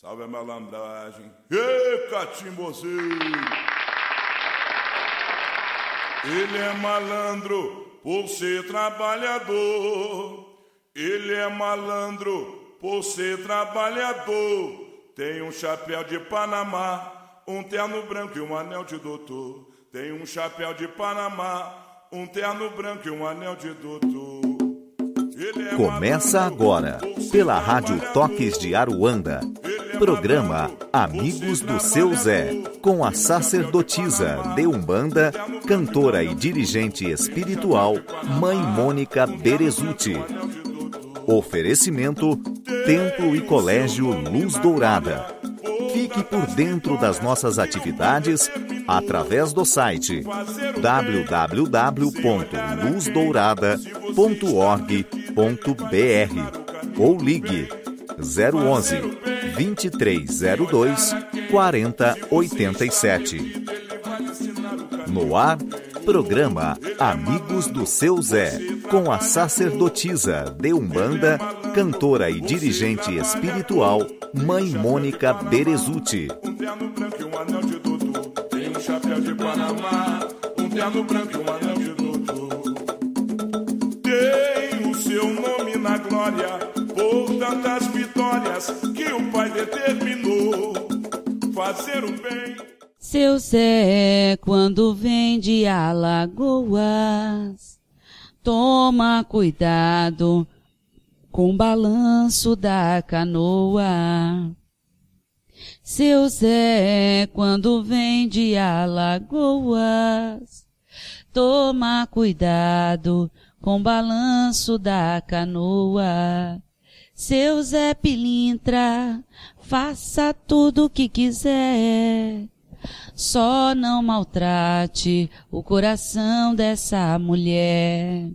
Salve a malandragem. Ê, catimbozeiro! Ele é malandro por ser trabalhador. Ele é malandro por ser trabalhador. Tem um chapéu de Panamá, um terno branco e um anel de doutor. Tem um chapéu de Panamá, um terno branco e um anel de doutor. É Começa agora, pela Rádio Toques de Aruanda, programa Amigos do Seu Zé, com a sacerdotisa de Umbanda, cantora e dirigente espiritual, Mãe Mônica Berezuti. Oferecimento Templo e Colégio Luz Dourada. Fique por dentro das nossas atividades através do site www.luzdourada.org.br ou ligue 011 2302 4087. No ar, programa Amigos do Seu Zé, com a sacerdotisa de Umbanda, cantora e dirigente espiritual, Mãe Mônica Berezuti. Tem o seu nome na glória, por tantas que o Pai determinou. Fazer o bem. Seu Zé, quando vem de Alagoas, toma cuidado com o balanço da canoa. Seu Zé, quando vem de Alagoas, toma cuidado com o balanço da canoa. Seu Zé Pilintra, faça tudo o que quiser. Só não maltrate o coração dessa mulher.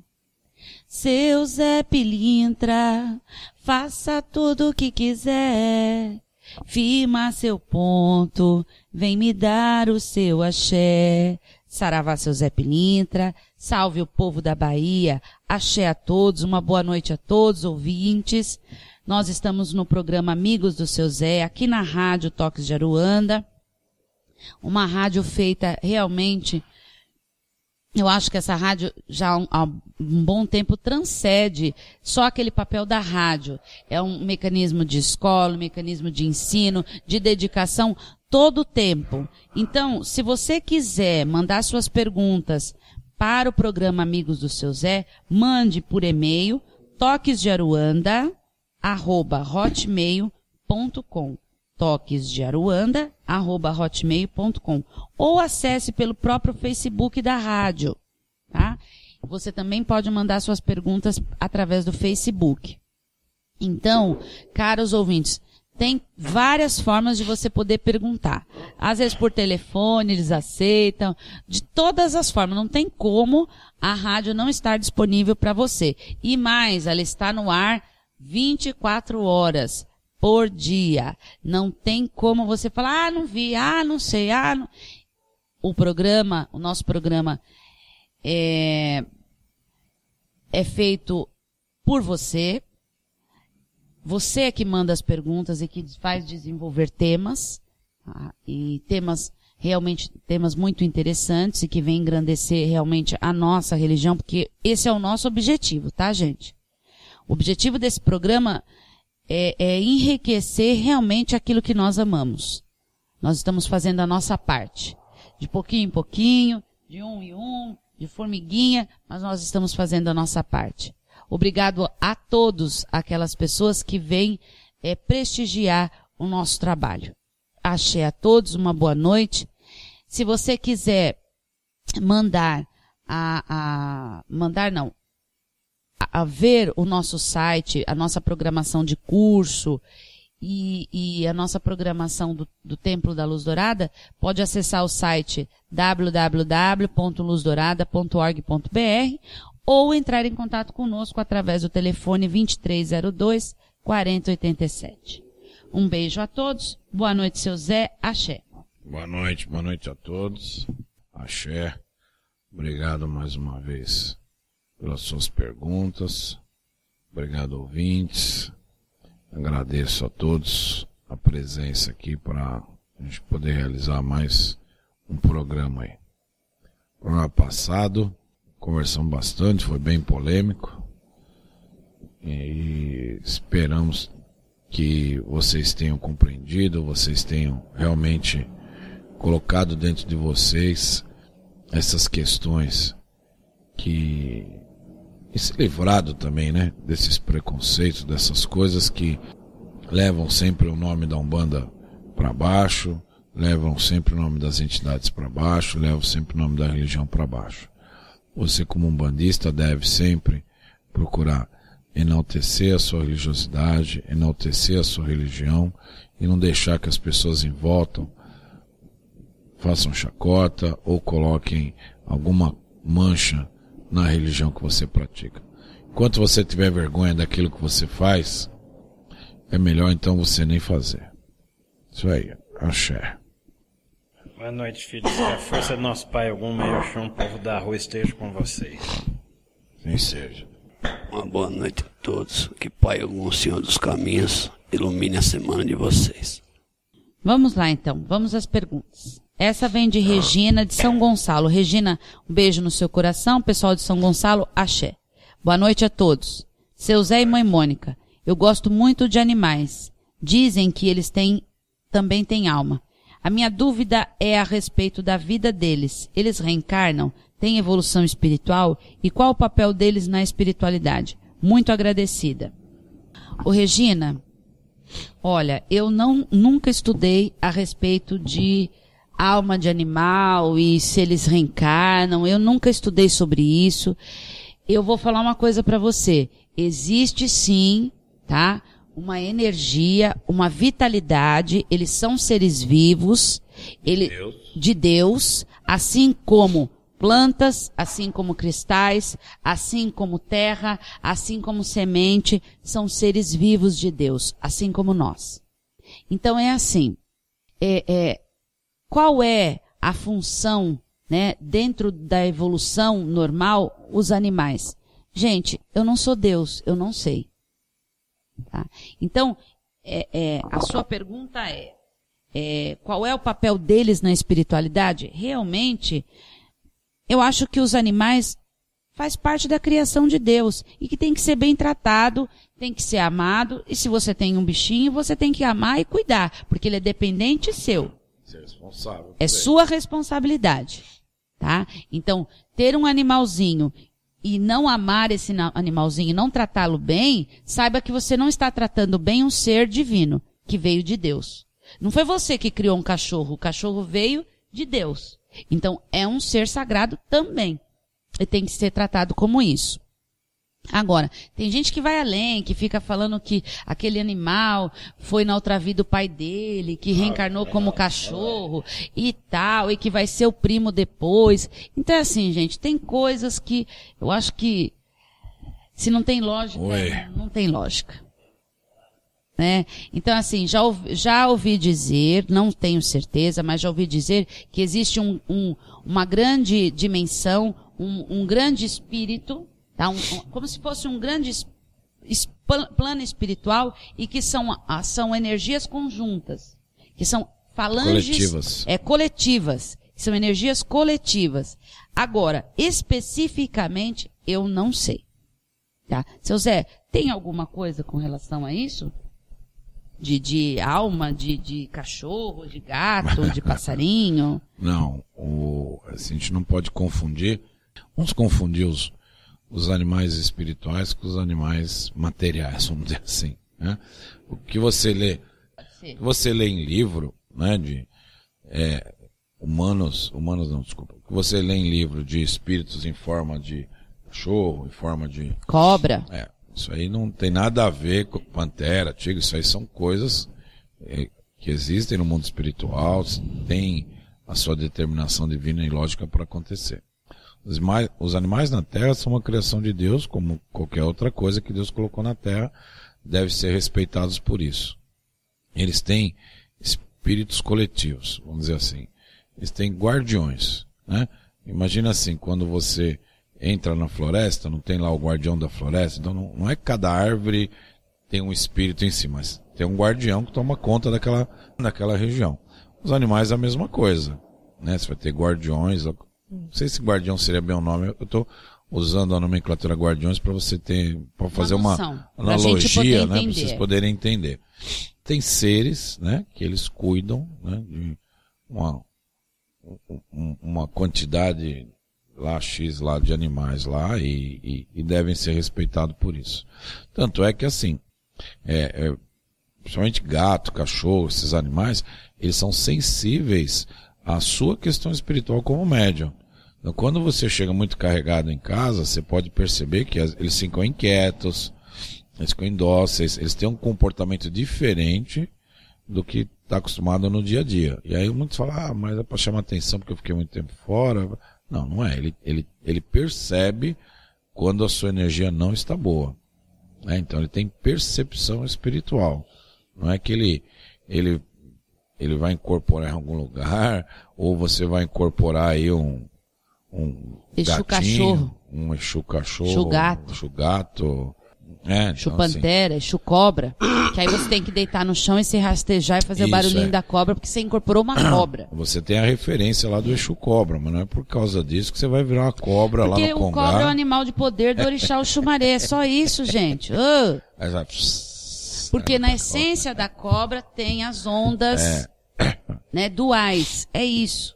Seu Zé Pilintra, faça tudo o que quiser. Firma seu ponto, vem me dar o seu axé. Saravá seu Zé Pilintra, salve o povo da Bahia, axé a todos, uma boa noite a todos, ouvintes. Nós estamos no programa Amigos do Seu Zé, aqui na Rádio Toques de Aruanda uma rádio feita realmente eu acho que essa rádio já há um, bom tempo transcende só aquele papel da rádio. É um mecanismo de escola, um mecanismo de ensino, de dedicação todo o tempo. Então, se você quiser mandar suas perguntas para o programa Amigos do Seu Zé, mande por e-mail toquesdearuanda@hotmail.com toquesdearuanda@hotmail.com ou acesse pelo próprio Facebook da rádio, tá? Você também pode mandar suas perguntas através do Facebook. Então, caros ouvintes, tem várias formas de você poder perguntar. Às vezes por telefone eles aceitam, de todas as formas. Não tem como a rádio não estar disponível para você. E mais, ela está no ar 24 horas por dia. Não tem como você falar, ah, não vi, ah, não sei, ah, não... O programa, o nosso programa é, é feito por você. Você é que manda as perguntas e que faz desenvolver temas. Tá? E temas realmente temas muito interessantes e que vem engrandecer realmente a nossa religião, porque esse é o nosso objetivo, tá, gente? O objetivo desse programa é, é enriquecer realmente aquilo que nós amamos. Nós estamos fazendo a nossa parte. De pouquinho em pouquinho, de um em um, de formiguinha, mas nós estamos fazendo a nossa parte. Obrigado a todos aquelas pessoas que vêm é, prestigiar o nosso trabalho. Achei a todos uma boa noite. Se você quiser mandar a, a mandar não, a, ver o nosso site, a nossa programação de curso e, e a nossa programação do, do, Templo da Luz Dourada, pode acessar o site www.luzdourada.org.br ou entrar em contato conosco através do telefone 2302 4087. Um beijo a todos. Boa noite, seu Zé. Axé. Boa noite, boa noite a todos. Axé. Obrigado mais uma vez pelas suas perguntas. Obrigado, ouvintes. Agradeço a todos a presença aqui para a gente poder realizar mais um programa aí. Programa passado, conversamos bastante, foi bem polêmico. E esperamos que vocês tenham compreendido, vocês tenham realmente colocado dentro de vocês essas questões que e se livrado também, né, desses preconceitos, dessas coisas que levam sempre o nome da Umbanda para baixo, levam sempre o nome das entidades para baixo, levam sempre o nome da religião para baixo. Você como um bandista deve sempre procurar enaltecer a sua religiosidade, enaltecer a sua religião e não deixar que as pessoas em volta façam chacota ou coloquem alguma mancha na religião que você pratica. Enquanto você tiver vergonha daquilo que você faz, é melhor então você nem fazer. Isso aí, axé. Boa noite, filhos. Que a força do nosso Pai, algum maior chão, povo da rua, esteja com vocês. Sim seja. Uma boa noite a todos. Que Pai, algum Senhor dos caminhos, ilumine a semana de vocês. Vamos lá então, vamos às perguntas. Essa vem de Regina de São Gonçalo. Regina, um beijo no seu coração. Pessoal de São Gonçalo, axé. Boa noite a todos. Seu Zé e mãe Mônica, eu gosto muito de animais. Dizem que eles têm, também têm alma. A minha dúvida é a respeito da vida deles. Eles reencarnam? Têm evolução espiritual? E qual o papel deles na espiritualidade? Muito agradecida. Ô Regina, olha, eu não, nunca estudei a respeito de alma de animal e se eles reencarnam. Eu nunca estudei sobre isso. Eu vou falar uma coisa para você. Existe sim, tá? Uma energia, uma vitalidade. Eles são seres vivos, ele, Deus. de Deus, assim como plantas, assim como cristais, assim como terra, assim como semente, são seres vivos de Deus, assim como nós. Então é assim. É, é, qual é a função, né, dentro da evolução normal, os animais? Gente, eu não sou Deus, eu não sei. Tá? Então, é, é, a sua pergunta é, é, qual é o papel deles na espiritualidade? Realmente, eu acho que os animais faz parte da criação de Deus e que tem que ser bem tratado, tem que ser amado, e se você tem um bichinho, você tem que amar e cuidar, porque ele é dependente seu. Ser responsável. É sua responsabilidade, tá? Então, ter um animalzinho e não amar esse animalzinho, não tratá-lo bem, saiba que você não está tratando bem um ser divino que veio de Deus. Não foi você que criou um cachorro, o cachorro veio de Deus. Então, é um ser sagrado também. E tem que ser tratado como isso. Agora, tem gente que vai além, que fica falando que aquele animal foi na outra vida o pai dele, que reencarnou como cachorro e tal, e que vai ser o primo depois. Então, é assim, gente, tem coisas que eu acho que se não tem lógica, Oi. não tem lógica. Né? Então, assim, já ouvi, já ouvi dizer, não tenho certeza, mas já ouvi dizer que existe um, um- uma grande dimensão, um, um grande espírito, tá? Um- um- como se fosse um grande es- es- pla- plano espiritual e que são, ah, são energias conjuntas, que são falanges Coletivas. é, coletivas, que são energias coletivas. Agora, especificamente, eu não sei. Tá? Seu Zé, tem alguma coisa com relação a isso? De, de alma, de, de cachorro, de gato, de passarinho? Não, o, assim, a gente não pode confundir. Vamos confundir os, os animais espirituais com os animais materiais, vamos dizer assim. Né? O que você lê, que você lê em livro, né, de é, humanos, humanos não, desculpa, o que você lê em livro de espíritos em forma de cachorro, em forma de Cobra? é, isso aí não tem nada a ver com pantera, tigre, isso aí são coisas é, que existem no mundo espiritual, tem a sua determinação divina e lógica para acontecer. Os, mais, os animais na Terra são uma criação de Deus, como qualquer outra coisa que Deus colocou na Terra, devem ser respeitados por isso. Eles têm espíritos coletivos, vamos dizer assim. Eles têm guardiões, né? Imagina assim, quando você entra na floresta, não tem lá o guardião da floresta, então não, é que cada árvore tem um espírito em si, mas tem um guardião que toma conta daquela, daquela região. Os animais a mesma coisa, né? Você vai ter guardiões, não sei se guardião seria bem o nome, eu estou usando a nomenclatura guardiões para você ter, para fazer uma, uma analogia, né? Para vocês poderem entender. Tem seres, né? Que eles cuidam, né? De uma, um- uma quantidade lá X lá de animais lá e, e- e devem ser respeitados por isso. Tanto é que assim, é, é, principalmente gato, cachorro, esses animais, eles são sensíveis à sua questão espiritual como médium. Então, quando você chega muito carregado em casa, você pode perceber que eles ficam inquietos, eles ficam indóceis, eles têm um comportamento diferente do que está acostumado no dia a dia. E aí muitos falam, ah, mas é para chamar atenção porque eu fiquei muito tempo fora. Não, não é. Ele, ele, ele percebe quando a sua energia não está boa. né? Então ele tem percepção espiritual. Não é que ele, ele, ele vai incorporar em algum lugar, ou você vai incorporar aí um, um Exu gatinho, cachorro. um Exu cachorro, Exu gato. um Exu gato. É, Chu então, assim, pantera, chu cobra. Que aí você tem que deitar no chão e se rastejar e fazer o Isso, barulhinho é. da cobra, porque você incorporou uma cobra. Você tem a referência lá do Exu Cobra, mas não é por causa disso que você vai virar uma cobra Porque lá no o cobra é o Congá. animal de poder do orixá o chumaré. É só isso, gente. Ô, Aí vai- porque na essência da cobra tem as ondas né, duais. É isso.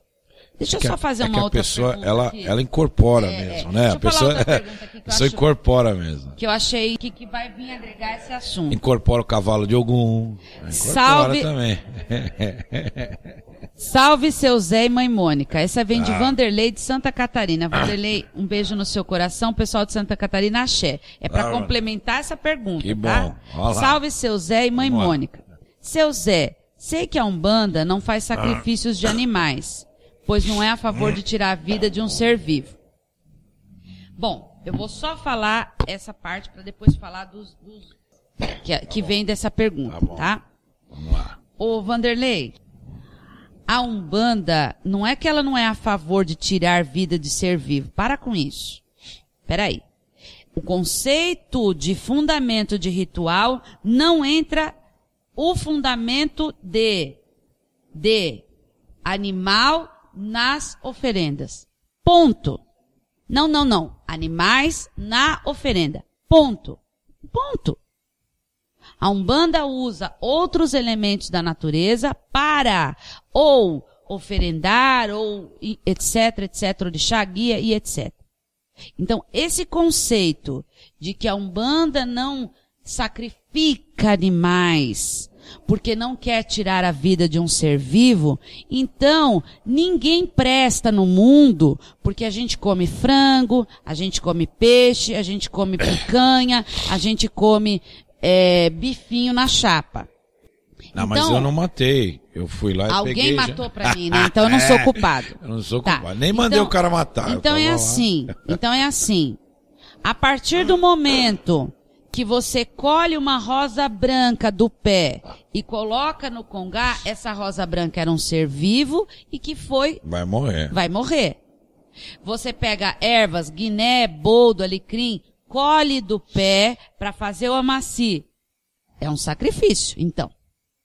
Deixa eu que só fazer é uma outra pessoa, pergunta ela, aqui. ela incorpora É, mesmo, é. né? Deixa A pessoa, a pessoa incorpora mesmo. Que eu achei que, que vai vir agregar esse assunto. Incorpora o cavalo de algum. Salve- também. Salve seu Zé e mãe Mônica. Essa vem de Ah. Vanderlei de Santa Catarina. Vanderlei, um beijo no seu coração. Pessoal de Santa Catarina, axé. É para Ah, complementar essa pergunta, Que tá? bom. Salve seu Zé e mãe Vamos lá. Mônica. Seu Zé, sei que a Umbanda não faz sacrifícios de animais, pois não é a favor de tirar a vida de um ser vivo. Bom, eu vou só falar essa parte para depois falar dos, dos- que, que vem dessa pergunta, Tá tá? Vamos lá. Ô, Vanderlei, a Umbanda, não é que ela não é a favor de tirar vida de ser vivo. Para com isso. Peraí. O conceito de fundamento de ritual não entra o fundamento de, de animal nas oferendas. Ponto. Não, não, não. Animais na oferenda. Ponto. Ponto. A Umbanda usa outros elementos da natureza para ou oferendar ou etc, etc, orixá, guia e etc. Então, esse conceito de que a Umbanda não sacrifica animais porque não quer tirar a vida de um ser vivo, então ninguém presta no mundo porque a gente come frango, a gente come peixe, a gente come picanha, a gente come é, bifinho na chapa. Não, mas Então, eu não matei. Eu fui lá e Alguém peguei. já- matou pra mim, né? Então eu não sou culpado. Eu não sou Tá. culpado. Nem mandei Então- o cara matar. Então é assim. Então é assim. A partir do momento que você colhe uma rosa branca do pé e coloca no congá, essa rosa branca era um ser vivo e que foi, Vai morrer. vai morrer. Você pega ervas, guiné, boldo, alecrim, colhe do pé para fazer o amaci. É um sacrifício, então.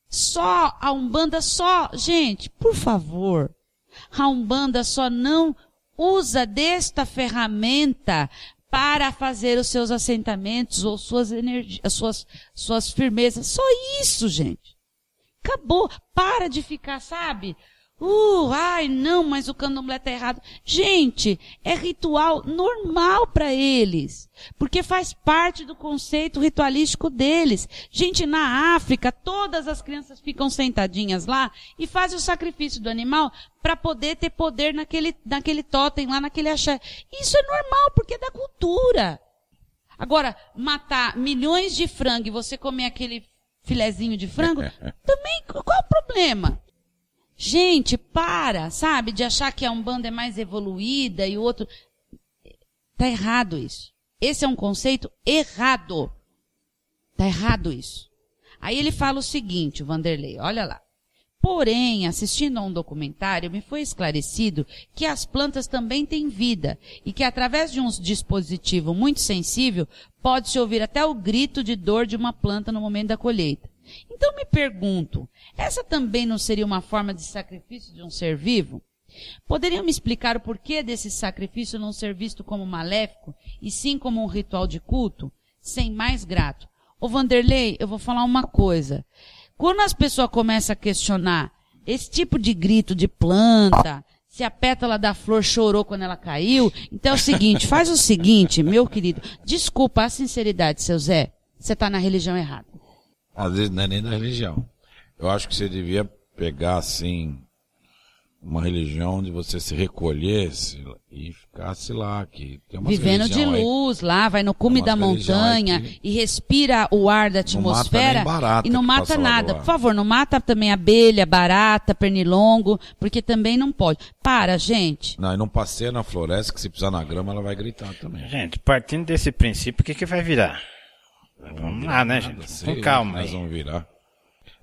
Só a Umbanda só, gente, por favor. A Umbanda só não usa desta ferramenta para fazer os seus assentamentos ou suas energias, suas, suas firmezas. Só isso, gente. Acabou. Para de ficar, sabe? Uh, ai, não, mas o candomblé tá errado. Gente, é ritual normal para eles. Porque faz parte do conceito ritualístico deles. Gente, na África, todas as crianças ficam sentadinhas lá e fazem o sacrifício do animal para poder ter poder naquele, naquele totem lá, naquele axé. Isso é normal, porque é da cultura. Agora, matar milhões de frango e você comer aquele filezinho de frango, também, qual é o problema? Gente, para, sabe, de achar que a Umbanda é mais evoluída e o outro. Tá errado isso. Esse é um conceito errado. Tá errado isso. Aí ele fala o seguinte, o Vanderlei, olha lá. Porém, assistindo a um documentário, me foi esclarecido que as plantas também têm vida e que através de um dispositivo muito sensível pode-se ouvir até o grito de dor de uma planta no momento da colheita. Então me pergunto, essa também não seria uma forma de sacrifício de um ser vivo? Poderiam me explicar o porquê desse sacrifício não ser visto como maléfico e sim como um ritual de culto? Sem mais grato. Ô Vanderlei, eu vou falar uma coisa. Quando as pessoas começam a questionar esse tipo de grito de planta, se a pétala da flor chorou quando ela caiu, então é o seguinte, faz o seguinte, meu querido, desculpa a sinceridade, seu Zé, você está na religião errada. Às vezes não é nem da religião. Eu acho que você devia pegar assim uma religião onde você se recolhesse e ficasse lá, que tem uma Vivendo de luz aí, lá, vai no cume da montanha e respira o ar da atmosfera barata e não mata nada. Por favor, não mata também abelha, barata, pernilongo, porque também não pode. Para, gente. Não, e não passeia na floresta que se pisar na grama ela vai gritar também. Gente, partindo desse princípio, o que que vai virar? Vamos lá, né, gente? Com calma. Nós vamos virar.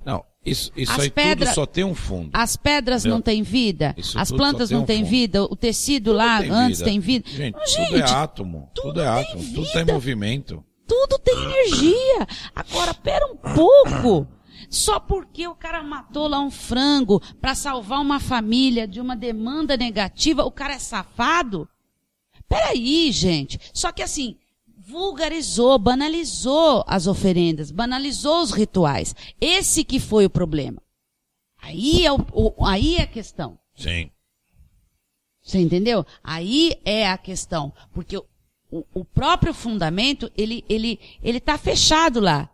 Não, isso, isso aí pedra, tudo só tem um fundo. As pedras Entendeu? não têm vida? Isso as plantas não têm vida? O tecido tudo lá tem antes vida. tem vida? Gente, gente, tudo é átomo. Tudo, tudo é átomo. Vida. Tudo tem movimento. Tudo tem energia. Agora, pera um pouco. Só porque o cara matou lá um frango para salvar uma família de uma demanda negativa, o cara é safado? Peraí, gente. Só que assim, vulgarizou, banalizou as oferendas, banalizou os rituais. Esse que foi o problema. Aí é, o, o, aí é a questão. Sim. Você entendeu? Aí é a questão. Porque o, o próprio fundamento, ele, ele, ele tá fechado lá.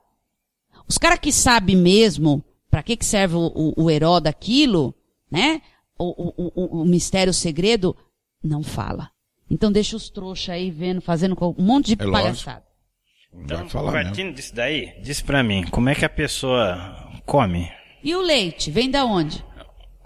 Os caras que sabem mesmo para que, que serve o, o, herói daquilo, né? O, o, o, o mistério, o segredo, não fala. Então deixa os trouxas aí vendo, fazendo um monte de é palhaçada. Então, falar partindo disso daí, diz pra mim, como é que a pessoa come? E o leite, vem da onde?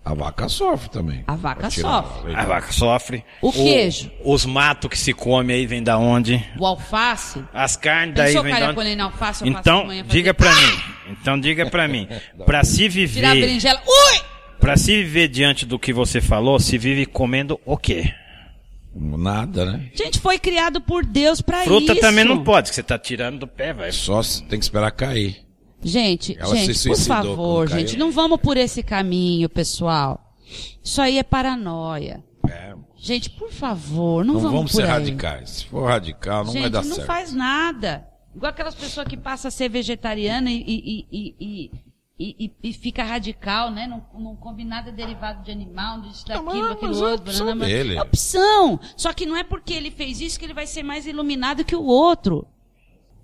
A vaca sofre também. A vaca sofre. A vaca sofre. O, o queijo. Os matos que se come aí vem da onde? O alface. As carnes daí vem da onde? Alface, então, diga pra mim. Então diga pra mim. Pra se viver... Tirar a berinjela. Ui! Pra se viver diante do que você falou, se vive comendo o quê? Nada, né? Gente, foi criado por Deus para isso. Fruta também não pode, que você tá tirando do pé, vai. Só tem que esperar cair. Gente, Ela gente, por favor, gente, não vamos por esse caminho, pessoal. Isso aí é paranoia. É. Gente, por favor, não, não vamos, vamos ser aí. radicais. Se for radical, não gente, vai dar não certo. não faz nada. Igual aquelas pessoas que passam a ser vegetariana e, e, e, e e, e, e, fica radical, né? Não, não come nada derivado de animal, disso, daquilo, não, aquilo é outro. Opção dele. É opção. Só que não é porque ele fez isso que ele vai ser mais iluminado que o outro.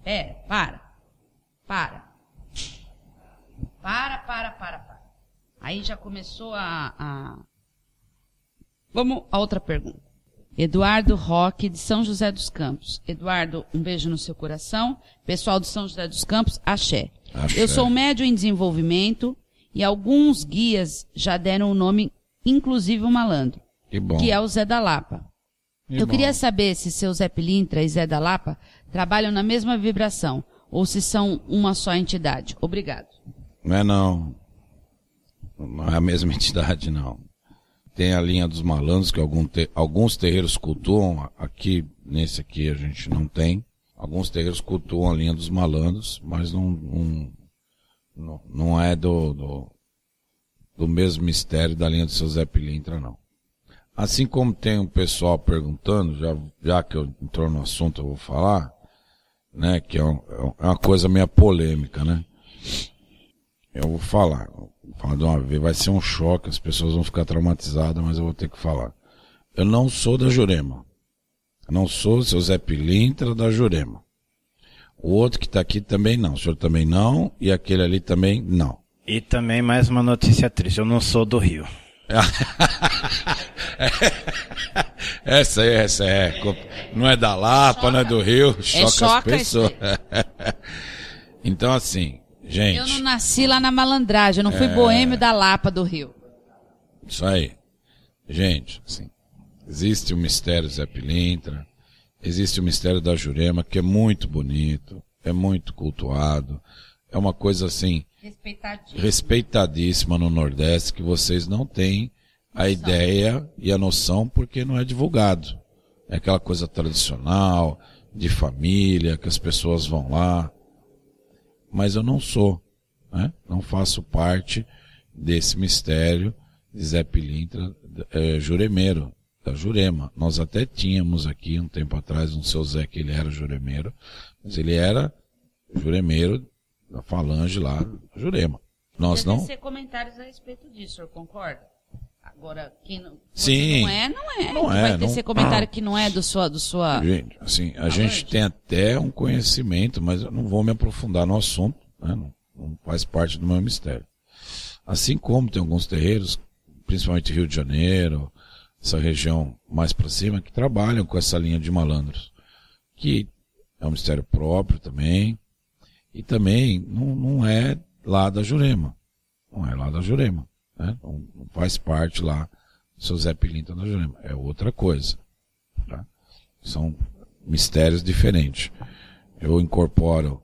É, para. Para. Para, para, para, para. Aí já começou a, a... Vamos a outra pergunta. Eduardo Roque, de São José dos Campos. Eduardo, um beijo no seu coração. Pessoal de São José dos Campos, axé. Eu sou médio em desenvolvimento e alguns guias já deram o nome, inclusive o malandro, que, bom. que é o Zé da Lapa. Que Eu bom. queria saber se seu Zé Pilintra e Zé da Lapa trabalham na mesma vibração ou se são uma só entidade. Obrigado. Não é não. Não é a mesma entidade, não. Tem a linha dos malandros que alguns terreiros cultuam. Aqui, nesse aqui, a gente não tem. Alguns terreiros cultuam a linha dos malandros, mas não, não, não é do, do, do mesmo mistério da linha do seu Zé Pilintra, não. Assim como tem um pessoal perguntando, já, já que eu entrou no assunto eu vou falar, né, que é, um, é uma coisa meio polêmica, né. Eu vou falar, vou falar de uma vez, vai ser um choque, as pessoas vão ficar traumatizadas, mas eu vou ter que falar. Eu não sou da Jurema. Não sou seu Zé Pilintra da Jurema. O outro que está aqui também não. O senhor também não. E aquele ali também não. E também mais uma notícia triste. Eu não sou do Rio. essa é, essa é. Não é da Lapa, choca. não é do Rio. Choca, é choca as pessoas. então, assim, gente. Eu não nasci lá na malandragem. Eu não fui é... boêmio da Lapa do Rio. Isso aí. Gente, assim. Existe o mistério Zé Pilintra, existe o mistério da Jurema, que é muito bonito, é muito cultuado, é uma coisa assim. Respeitadíssimo. respeitadíssima no Nordeste que vocês não têm a ideia e a noção porque não é divulgado. É aquela coisa tradicional, de família, que as pessoas vão lá. Mas eu não sou, né? Não faço parte desse mistério de Zé Pilintra, é, juremeiro, da Jurema. Nós até tínhamos aqui um tempo atrás um seu Zé que ele era juremeiro, mas ele era juremeiro da falange lá, Jurema. Nós Deve não. ser comentários a respeito disso, o senhor concorda? Agora, quem não, Sim. não é, não é. Não Vai é, ter não- ser comentário que não é do sua, do sua. Gente, assim, a gente tem até um conhecimento, mas eu não vou me aprofundar no assunto, né? não, não faz parte do meu mistério. Assim como tem alguns terreiros, principalmente Rio de Janeiro, essa região mais para cima, que trabalham com essa linha de malandros, que é um mistério próprio também, e também não, não é lá da Jurema, não é lá da Jurema, né? não, não faz parte lá do seu Zé Pilinta da Jurema, é outra coisa. Tá? São mistérios diferentes. Eu incorporo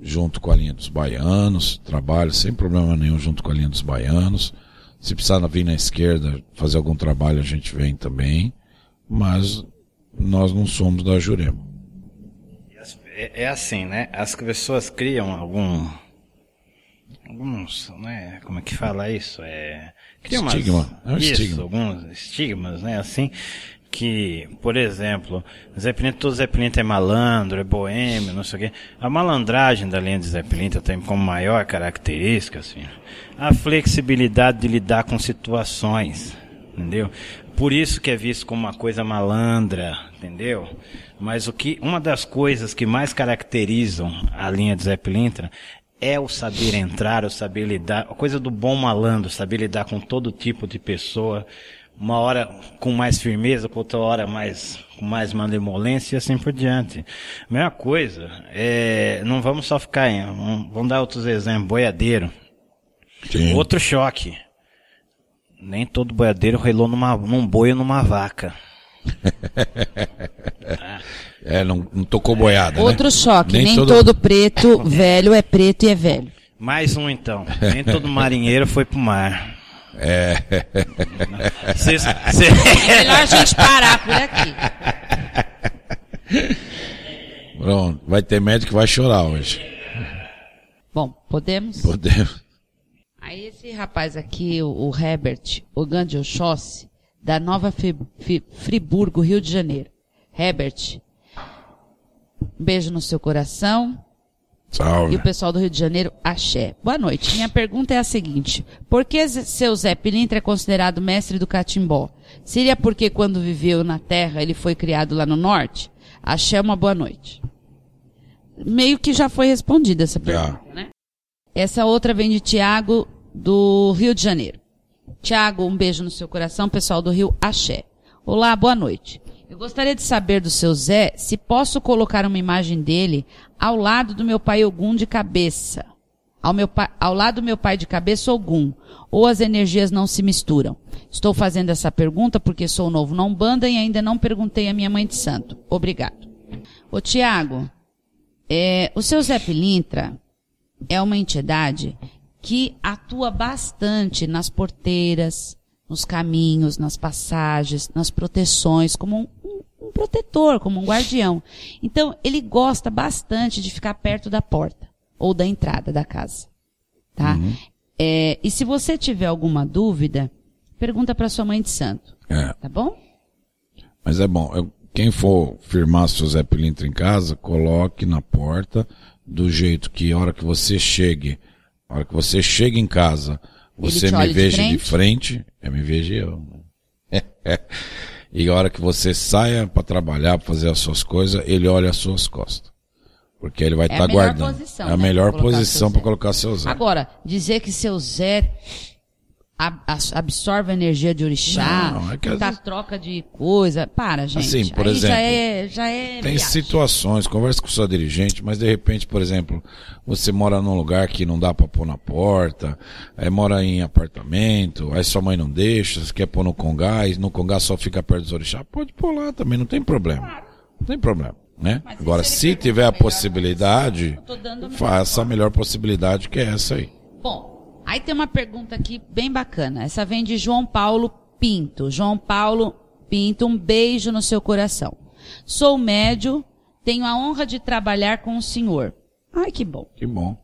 junto com a linha dos baianos, trabalho sem problema nenhum junto com a linha dos baianos. Se precisar vir na esquerda fazer algum trabalho, a gente vem também, mas nós não somos da Jurema. É, é assim, né? As pessoas criam algum. Alguns, né? Como é que fala isso? É. Criam umas- Estigma, é um isso, estigma. alguns estigmas, né? Assim. Que, por exemplo, Zé Pilintra, todo Zé Pilintra é malandro, é boêmio, não sei o quê. A malandragem da linha de Zé Pilintra tem como maior característica, assim, a flexibilidade de lidar com situações, entendeu? Por isso que é visto como uma coisa malandra, entendeu? Mas o que, uma das coisas que mais caracterizam a linha de Zé Pilintra é o saber entrar, o saber lidar, a coisa do bom malandro, saber lidar com todo tipo de pessoa, uma hora com mais firmeza, outra hora mais com mais malemolência e assim por diante. Mesma coisa, é, não vamos só ficar em, vamos dar outros exemplos, boiadeiro. Sim. Outro choque. Nem todo boiadeiro relou numa, num boi ou numa vaca. É, não, não tocou boiada. né? Outro choque, nem, todo- todo... preto velho é preto e é velho. Mais um então. Nem todo marinheiro foi pro mar. É. Cês- cê- É melhor a gente parar por aqui. Pronto, vai ter médico que vai chorar hoje. Bom, podemos? Podemos. Aí esse rapaz aqui, o, o Herbert Ogandi Oxóssi, da Nova Fi- Fi- Friburgo, Rio de Janeiro. Herbert, um beijo no seu coração. E Salve. o pessoal do Rio de Janeiro, axé. Boa noite. Minha pergunta é a seguinte. Por que seu Zé Pilintra é considerado mestre do catimbó? Seria porque quando viveu na terra ele foi criado lá no norte? Axé, uma boa noite. Meio que já foi respondida essa pergunta, né? Essa outra vem de Tiago, do Rio de Janeiro. Tiago, um beijo no seu coração, pessoal do Rio Axé. Olá, boa noite. Eu gostaria de saber do seu Zé se posso colocar uma imagem dele ao lado do meu pai Ogum de cabeça. Ao, meu ao lado do meu pai de cabeça Ogum. Ou as energias não se misturam. Estou fazendo essa pergunta porque sou novo na Umbanda e ainda não perguntei à minha mãe de santo. Obrigado. Ô Tiago, é, o seu Zé Pilintra é uma entidade que atua bastante nas porteiras, nos caminhos, nas passagens, nas proteções, como um, um- um protetor, como um guardião. Então, ele gosta bastante de ficar perto da porta ou da entrada da casa. Tá? É, e se você tiver alguma dúvida, pergunta para sua mãe de santo. É, Tá bom? mas é bom. eu- quem for firmar seu Zé Pilintra em casa, coloque na porta do jeito que a hora que você chegue, a hora que você chega em casa, você te me olha de veja de frente? frente, eu me vejo eu. e a hora que você saia para trabalhar, pra fazer as suas coisas, ele olha as suas costas. Porque ele vai É a estar melhor guardando. posição, é a né, melhor posição para colocar seu Zé. Agora, dizer que seu Zé ab- as- absorve a energia de orixá, Não, é que vezes- troca de coisa, para, gente. Assim, por Aí exemplo, já é, já é Tem viagem. situações, conversa com o seu dirigente, mas de repente, por exemplo, você mora num lugar que não dá pra pôr na porta, aí mora em apartamento, aí sua mãe não deixa, você quer pôr no congás, no congás só fica perto dos orixás, pode pôr lá também, não tem problema. Não tem problema, né? Mas Agora, ele se pergunta tiver a melhor possibilidade, faça a melhor possibilidade que é essa aí. Bom, aí tem uma pergunta aqui bem bacana. Essa vem de João Paulo Pinto. João Paulo Pinto, um beijo no seu coração. Sou médio, tenho a honra de trabalhar com o senhor. Ai, que bom. Que bom.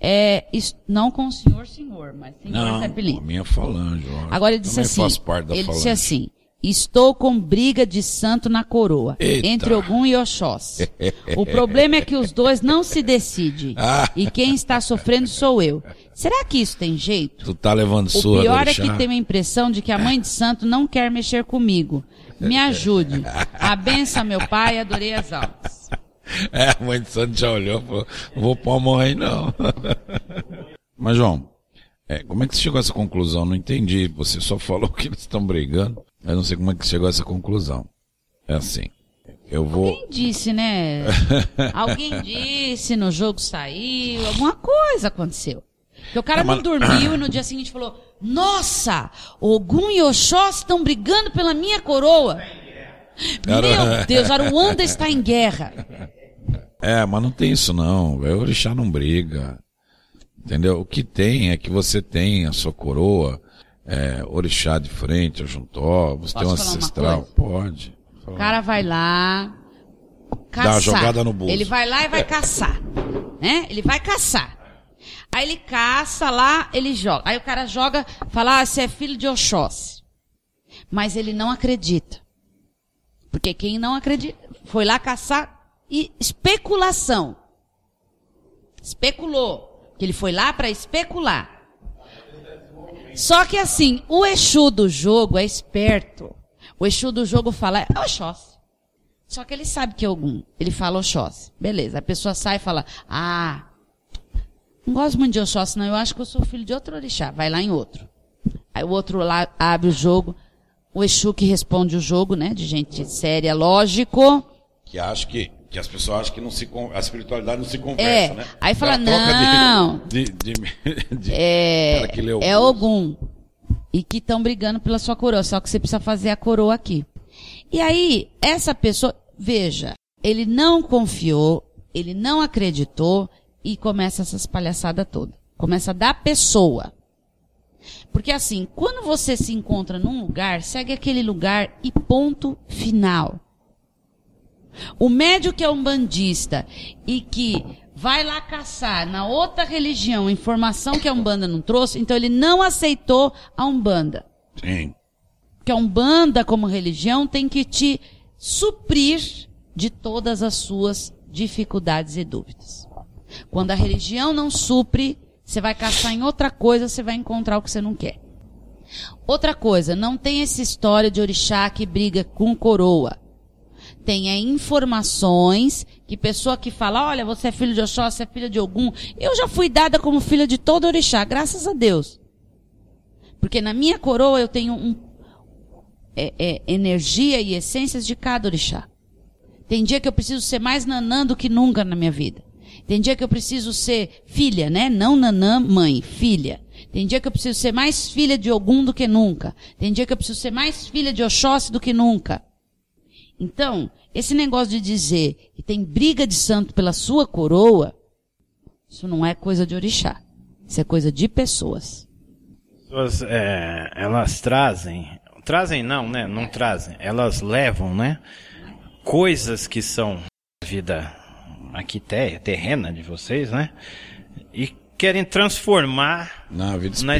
É, não com o senhor, senhor, mas senhor Não, Zeppelin. a minha falange. ó. Agora ele disse Também assim, ele falange. disse assim, estou com briga de santo na coroa, Eita. entre Ogum e Oxóssi. o problema é que os dois não se decidem, Ah. e quem está sofrendo sou eu. Será que isso tem jeito? Tu tá levando O surra do pior é que tenho a impressão de que a mãe de santo não quer mexer comigo. Me ajude. A benção, meu pai, adorei as aulas. É, a mãe de santo já olhou e falou, não vou pôr a mão aí não. Mas, João, é, como é que você chegou a essa conclusão? Não entendi. Você só falou que eles estão brigando. Eu não sei como é que chegou a essa conclusão. É assim. Eu vou. Quem disse, né? Alguém disse, no jogo saiu, alguma coisa aconteceu. Porque o cara não mas- dormiu e no dia seguinte falou, nossa, Ogum e Oxóssi estão brigando pela minha coroa. Meu Deus, Aruanda está em guerra. É, mas não tem isso não. O orixá não briga. Entendeu? O que tem é que você tem a sua coroa, é, orixá de frente, Ojuntó, você Posso tem um ancestral. Pode. O cara vai lá, Dá uma caçar. jogada no bolso. Ele vai lá e vai caçar, né? Ele vai caçar. Aí ele caça lá, ele joga. Aí o cara joga, fala, ah, você é filho de Oxóssi. Mas ele não acredita. Porque quem não acredita, foi lá caçar e especulação. Especulou. Que ele foi lá para especular. Só que assim, o Exu do jogo é esperto. O Exu do jogo fala, é Oxóssi. Só que ele sabe que é algum. Ele fala Oxóssi. Beleza. A pessoa sai e fala, ah, não gosto muito de Oxóssi, não. Eu acho que eu sou filho de outro orixá. Vai lá em outro. Aí o outro lá abre o jogo. O Exu que responde o jogo, né? De gente séria, lógico. Que acho que, que as pessoas acham que não se, a espiritualidade não se conversa, É, né? aí fala, não. De, de, de- de- É, é Ogum. E que estão brigando pela sua coroa. Só que você precisa fazer a coroa aqui. E aí, essa pessoa, veja, ele não confiou, ele não acreditou e começa essas palhaçadas todas. Começa da pessoa. Porque assim, quando você se encontra num lugar, segue aquele lugar e ponto final. O médio que é um bandista e que vai lá caçar na outra religião informação que a Umbanda não trouxe, então ele não aceitou a Umbanda. Sim. Que a Umbanda como religião tem que te suprir de todas as suas dificuldades e dúvidas. Quando a religião não supre, você vai caçar em outra coisa, você vai encontrar o que você não quer. Outra coisa, não tem essa história de orixá que briga com coroa. Tem é, informações que pessoa que fala, olha, você é filho de Oxóssi, você é filha de Ogum. Eu já fui dada como filha de todo orixá, graças a Deus. Porque na minha coroa eu tenho um, é, é, energia e essências de cada orixá. Tem dia que eu preciso ser mais nanã do que nunca na minha vida. Tem dia que eu preciso ser filha, né? Não nanã, mãe, filha. Tem dia que eu preciso ser mais filha de Ogum do que nunca. Tem dia que eu preciso ser mais filha de Oxóssi do que nunca. Então, esse negócio de dizer que tem briga de santo pela sua coroa, isso não é coisa de orixá. Isso é coisa de pessoas. pessoas, é, elas trazem, trazem não, né? Não trazem. Elas levam, né? Coisas que são da vida aqui te- terrena de vocês, né? E querem transformar Na vida na espiritual.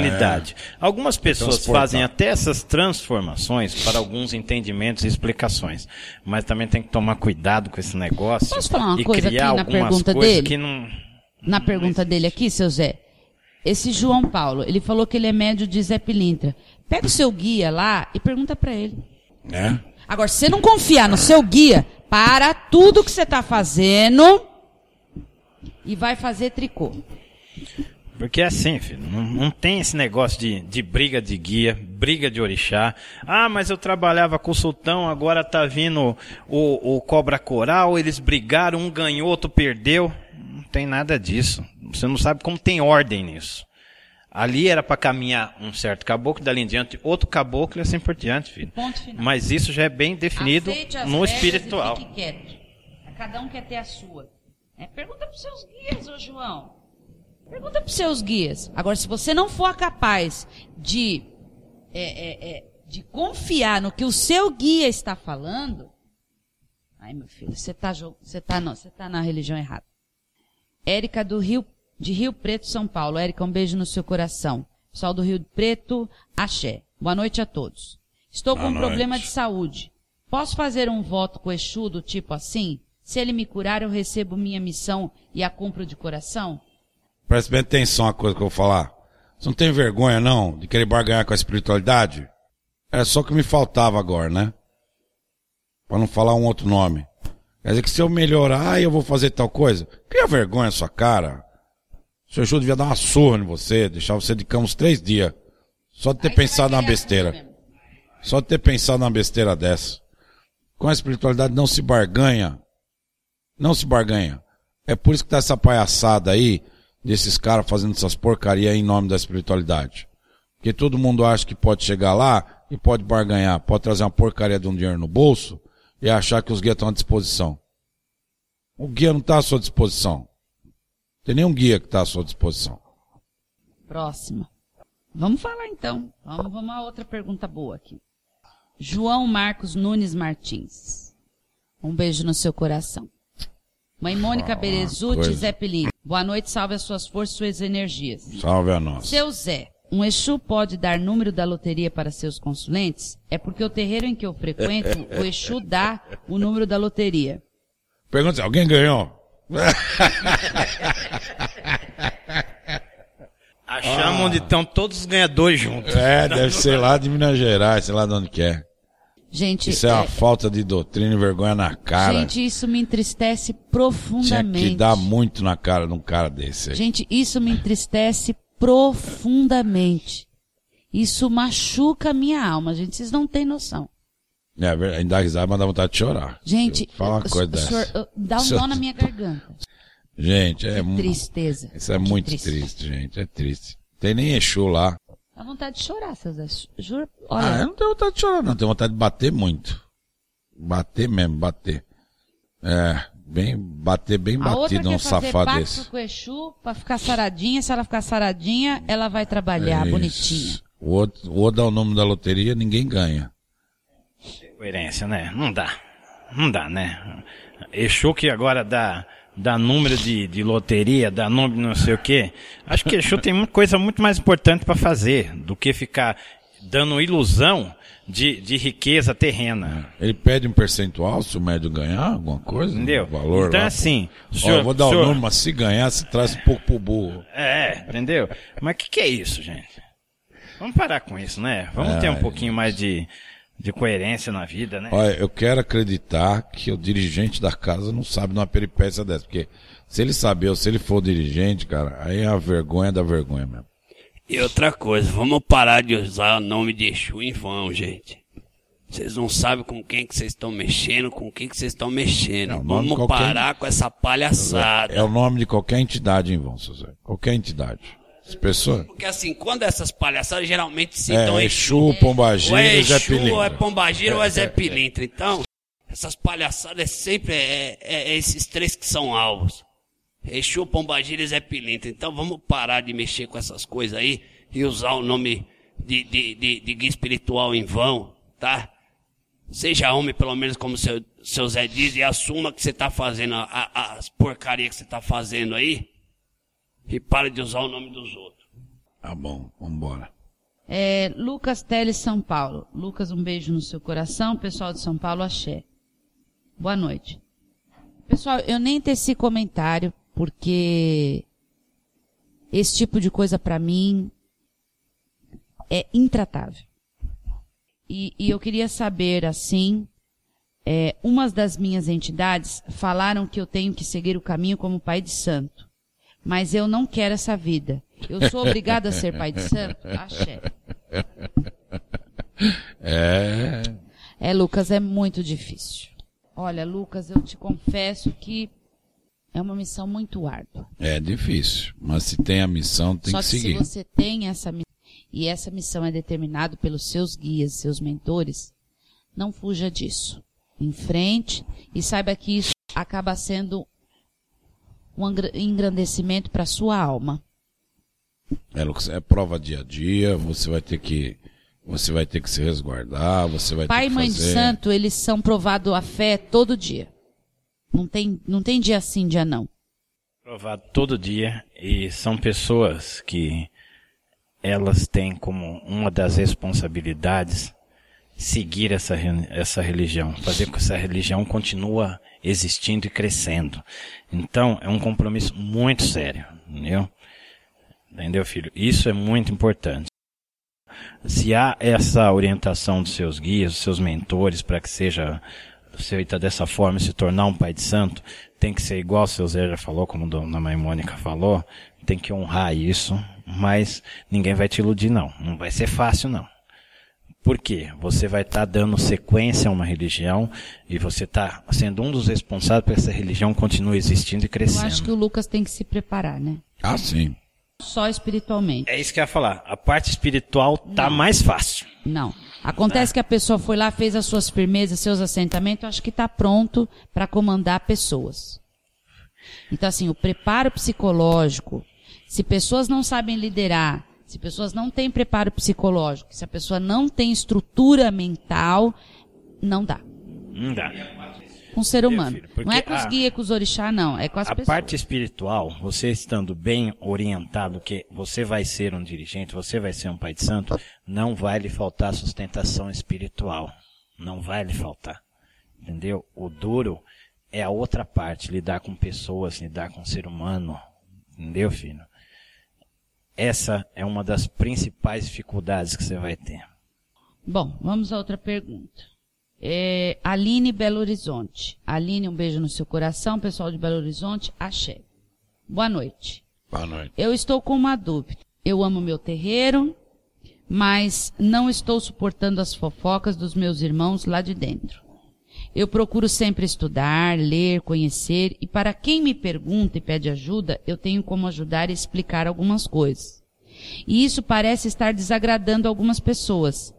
espiritualidade. Algumas pessoas fazem até essas transformações para alguns entendimentos e explicações, mas também tem que tomar cuidado com esse negócio Posso falar uma e coisa criar aqui na algumas pergunta coisas dele? que não Na pergunta dele aqui, seu Zé, esse João Paulo, ele falou que ele é médio de Zé Pilintra. Pega o seu guia lá e pergunta pra ele. É? Agora, se você não confiar no seu guia, para tudo que você tá fazendo e vai fazer tricô. Porque é assim, filho, não, não tem esse negócio de, de briga de guia, briga de orixá. Ah, mas eu trabalhava com o sultão, agora tá vindo o, o cobra coral, eles brigaram, um ganhou, outro perdeu. Não tem nada disso. Você não sabe como tem ordem nisso. Ali era para caminhar um certo caboclo, dali em diante outro caboclo e assim por diante, filho. Ponto final. Mas isso já é bem definido no espiritual. E fique quieto. Cada um quer ter a sua. É, pergunta pros seus guias, ô João. Pergunta para os seus guias. Agora, se você não for capaz de, é, é, é, de confiar no que o seu guia está falando, ai meu filho, você está você tá, não, você tá na religião errada. Érica do Rio, de Rio Preto, São Paulo. Érica, um beijo no seu coração. Pessoal do Rio Preto, axé. Boa noite a todos. Estou com Boa um noite. problema de saúde. Posso fazer um voto com Exu do tipo assim? Se ele me curar, eu recebo minha missão e a cumpro de coração? Preste bem atenção a coisa que eu vou falar. Você não tem vergonha, não, de querer barganhar com a espiritualidade? Era só o que me faltava agora, né? Pra não falar um outro nome. Quer dizer que se eu melhorar, eu vou fazer tal coisa? Cria vergonha na sua cara. O seu Ju devia dar uma surra em você, deixar você de cama uns três dias. Só de ter Aí pensado na querer besteira. Só de ter pensado numa besteira dessa. Com a espiritualidade não se barganha. Não se barganha. É por isso que tá essa palhaçada aí, desses caras fazendo essas porcaria em nome da espiritualidade. Porque todo mundo acha que pode chegar lá e pode barganhar, pode trazer uma porcaria de um dinheiro no bolso e achar que os guias estão à disposição. O guia não está à sua disposição. Tem nenhum guia que está à sua disposição. Próxima. Vamos falar então. Vamos, vamos a outra pergunta boa aqui. João Marcos Nunes Martins. Um beijo no seu coração. Mãe Mônica Berezutti coisa. Zé Pelini. Boa noite, salve as suas forças, suas energias. Salve a nós. Seu Zé, um Exu pode dar número da loteria para seus consulentes? É porque o terreiro em que eu frequento, o Exu dá o número da loteria. Pergunta se alguém ganhou. Achamos onde estão todos os ganhadores juntos. É, deve ser lá de Minas Gerais, sei lá de onde que é. Gente, Isso é uma é, falta de doutrina e vergonha na cara. gente, isso me entristece Tinha profundamente. que dar muito na cara de um cara desse aí. Gente, isso me entristece profundamente. Isso machuca a minha alma, gente. Vocês não têm noção. É, ver- ainda dá risada, mas dá vontade de chorar. Gente, Fala uma coisa o senhor, uh, dá um Senhor- nó na minha garganta. Gente, é mu- Tristeza. Isso é Que muito triste. gente. É triste. Tem nem Exu lá. Dá vontade de chorar, seu Zé. Juro. Ah, Olha, eu não tenho vontade de chorar, não. Tenho vontade de bater muito. Bater mesmo, bater. É, bem, bater bem a outra batido um fazer safado pacto desse. com o Exu pra ficar saradinha. Se ela ficar saradinha, ela vai trabalhar Isso. bonitinha. O outro, o outro dá o nome da loteria, ninguém ganha. Coerência, né? Não dá. Não dá, né? Exu que agora dá, dá número de, de loteria, dá nome de não sei o quê. Acho que Exu tem muita coisa muito mais importante para fazer do que ficar dando ilusão de, de riqueza terrena. Ele pede um percentual se o médium ganhar alguma coisa? Entendeu? Um valor então, lá. assim, Ó, senhor, eu vou dar senhor- o número, mas se ganhar, você traz um pouco pro burro. É, entendeu? Mas o que, que é isso, gente? Vamos parar com isso, né? Vamos ter um pouquinho mais de, de coerência na vida, né? Olha, eu quero acreditar que o dirigente da casa não sabe de uma peripécia dessa, porque se ele saber ou se ele for o dirigente, cara, aí é a vergonha da vergonha mesmo. E outra coisa, vamos parar de usar o nome de Exu em vão, gente. Vocês não sabem com quem que vocês estão mexendo, com quem que vocês estão mexendo. É vamos qualquer- parar com essa palhaçada. É o nome de qualquer entidade em vão, seu Zé. Qualquer entidade. As pessoas. Porque assim, quando essas palhaçadas geralmente citam É, Exu. Exu, Pombagira Ou é e Zé Exu, ou é Pilintra. Pombagira, ou é Zé Pilintra. Então, essas palhaçadas é sempre é, é- é esses três que são alvos. Exu, Pombagira e Zé Pilintra. Então vamos parar de mexer com essas coisas aí e usar o nome de, de, de, de guia espiritual em vão, tá? Seja homem, pelo menos como seu, seu Zé diz, e assuma que você tá fazendo a- a- as porcarias que você tá fazendo aí. E para de usar o nome dos outros. Tá bom, vambora. É, Lucas Teles, São Paulo. Lucas, um beijo no seu coração. Pessoal de São Paulo, axé. Boa noite. Pessoal, eu nem teci comentário, porque esse tipo de coisa pra mim é intratável. E, e eu queria saber, assim, é, umas das minhas entidades falaram que eu tenho que seguir o caminho como pai de santo. Mas eu não quero essa vida. Eu sou obrigada a ser pai de santo? Axé. É. É, Lucas, é muito difícil. Olha, Lucas, eu te confesso que é uma missão muito árdua. É difícil. Mas se tem a missão, tem Só que que seguir. se você tem essa missão, e essa missão é determinada pelos seus guias, seus mentores, não fuja disso. Em frente e saiba que isso acaba sendo um engra- engrandecimento para sua alma. É, Lucas, é prova dia a dia, você vai ter que. Você vai ter que se resguardar, você vai Pai ter e que mãe fazer... de santo, eles são provados a fé todo dia. Não tem, não tem dia sim, dia não. Provado todo dia e são pessoas que elas têm como uma das responsabilidades seguir essa, essa religião, fazer com que essa religião continue existindo e crescendo. Então, é um compromisso muito sério, entendeu? Entendeu, filho? Isso é muito importante. Se há essa orientação dos seus guias, dos seus mentores, para que seja feita dessa forma e se tornar um pai de santo, tem que ser igual o seu Zé já falou, como a dona Mãe Mônica falou, tem que honrar isso, mas ninguém vai te iludir não, não vai ser fácil não. Por quê? Você vai estar dando sequência a uma religião e você está sendo um dos responsáveis para essa religião continue existindo e Eu crescendo. acho que o Lucas tem que se preparar, né? Ah, sim. Só espiritualmente. É isso que eu ia falar. A parte espiritual tá mais fácil. Não. Acontece que a pessoa foi lá, fez as suas firmezas, seus assentamentos, acho que está pronto para comandar pessoas. Então, assim, o preparo psicológico, se pessoas não sabem liderar, se pessoas não têm preparo psicológico, se a pessoa não tem estrutura mental, não dá. Não dá. Com o ser humano. filho, não é com os a- guias, com os orixá, não. É com as A pessoas. parte espiritual, você estando bem orientado que você vai ser um dirigente, você vai ser um pai de santo, não vai lhe faltar sustentação espiritual. Não vai lhe faltar. Entendeu? O duro é a outra parte, lidar com pessoas, lidar com o ser humano. Entendeu, filho? Essa é uma das principais dificuldades que você vai ter. Bom, vamos a outra pergunta. É, Aline Belo Horizonte. Aline, um beijo no seu coração. Pessoal de Belo Horizonte, axé. Boa noite. Boa noite. Eu estou com uma dúvida. Eu amo meu terreiro, mas não estou suportando as fofocas dos meus irmãos lá de dentro. Eu procuro sempre estudar, ler, conhecer, e para quem me pergunta e pede ajuda, eu tenho como ajudar e explicar algumas coisas. E isso parece estar desagradando algumas pessoas.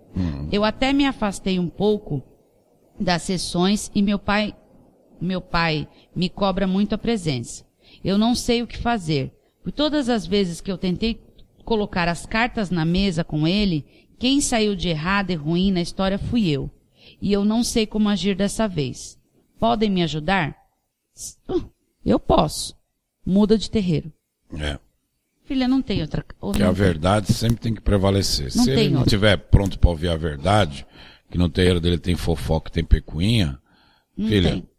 Eu até me afastei um pouco das sessões e meu pai, meu pai me cobra muito a presença. Eu não sei o que fazer. Por todas as vezes que eu tentei colocar as cartas na mesa com ele, quem saiu de errado e ruim na história fui eu. E eu não sei como agir dessa vez. Podem me ajudar? Uh, Eu posso. Muda de terreiro. É. Filha, não tem outra. ou Que a verdade sempre tem que prevalecer. Não Se ele não outra. estiver pronto para ouvir a verdade, que no terreiro dele tem fofoca, tem pecuinha, Não filha, tem.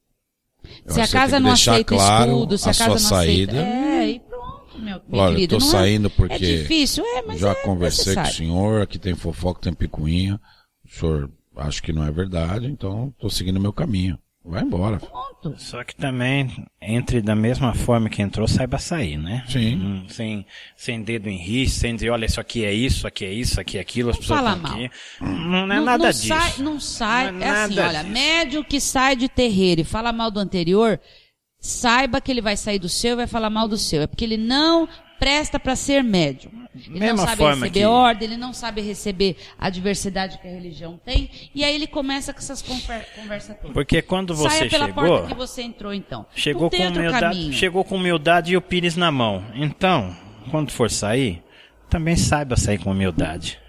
eu Se a casa não aceita claro estudo, se a, a casa sua não aceita. saída. É, e pronto, meu, minha Olha, eu querida. tô não saindo é, porque É difícil, é, mas já é conversei com o necessário. senhor, aqui tem fofoca, tem picuinha. O senhor acha que não é verdade, então tô seguindo o meu caminho. Vai embora. Pronto. Só que também, entre da mesma forma que entrou, saiba sair, né? Sim. Hum, sem, sem dedo em risco, sem dizer, olha, isso aqui é isso, isso aqui é isso, isso aqui é aquilo, as Não pessoas fala estão mal. aqui. Não é não, nada não disso. Sai, não sai. Não é é assim, nada olha, disso. médio que sai de terreiro e fala mal do anterior, saiba que ele vai sair do seu e vai falar mal do seu. É porque ele não presta para ser médium. Ele Mesma não sabe forma receber que- ordem, ele não sabe receber a diversidade que a religião tem, e aí ele começa com essas conver conversas todas. Porque quando você Saia pela chegou, porta que você entrou, então. chegou com humildade, caminho. chegou com humildade e o pires na mão. Então, quando for sair, também saiba sair com humildade.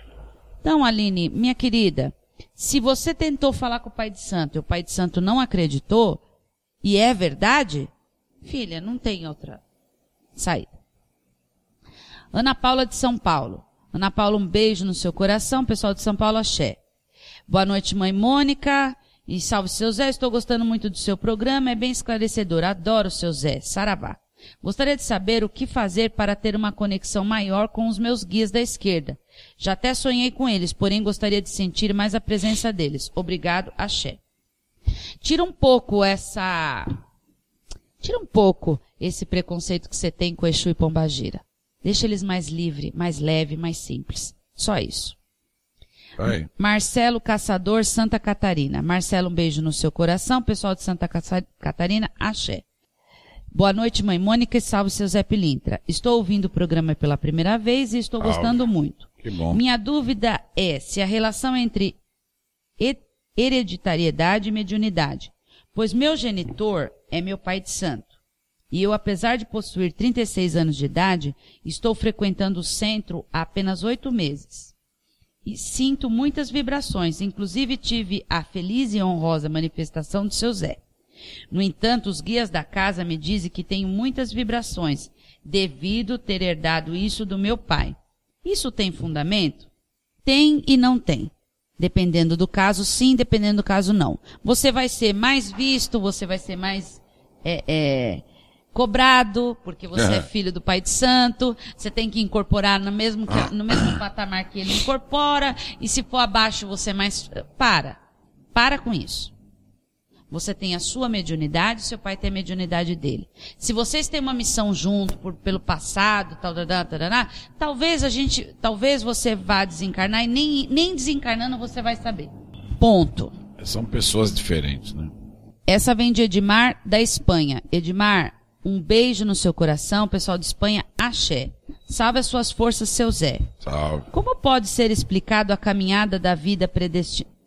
Então, Aline, minha querida, se você tentou falar com o pai de santo e o pai de santo não acreditou, e é verdade, filha, não tem outra saída. Ana Paula de São Paulo. Ana Paula, um beijo no seu coração. Pessoal de São Paulo, axé. Boa noite, mãe Mônica. E salve seu Zé. Estou gostando muito do seu programa. É bem esclarecedor. Adoro seu Zé. Saravá. Gostaria de saber o que fazer para ter uma conexão maior com os meus guias da esquerda. Já até sonhei com eles, porém gostaria de sentir mais a presença deles. Obrigado, axé. Tira um pouco essa. Tira um pouco esse preconceito que você tem com Exu e Pombagira. Deixa eles mais livre, mais leve, mais simples. Só isso. Vai. Marcelo Caçador, Santa Catarina. Marcelo, um beijo no seu coração. Pessoal de Santa Catarina, axé. Boa noite, mãe Mônica, e salve seu Zé Pilintra. Estou ouvindo o programa pela primeira vez e estou Salve. gostando muito. Que bom. Minha dúvida é se a relação entre he- hereditariedade e mediunidade, pois meu genitor é meu pai de santo. E eu, apesar de possuir 36 anos de idade, estou frequentando o centro há apenas oito meses. E sinto muitas vibrações, inclusive tive a feliz e honrosa manifestação de seu Zé. No entanto, os guias da casa me dizem que tenho muitas vibrações, devido ter herdado isso do meu pai. Isso tem fundamento? Tem e não tem. Dependendo do caso, sim, dependendo do caso, não. Você vai ser mais visto, você vai ser mais é, é, cobrado, porque você é. filho do Pai de Santo, você tem que incorporar no mesmo, que, no mesmo patamar que ele incorpora, e se for abaixo você é mais. Para. Para com isso. Você tem a sua mediunidade, seu pai tem a mediunidade dele. Se vocês têm uma missão junto por, pelo passado, tal, tal, tal, tal, talvez a gente, talvez você vá desencarnar e nem, nem desencarnando você vai saber. Ponto. São pessoas diferentes, né? Essa vem de Edmar da Espanha. Edmar, um beijo no seu coração, pessoal de Espanha, axé. Salve as suas forças, seu Zé. Salve. Como pode ser explicado a caminhada da vida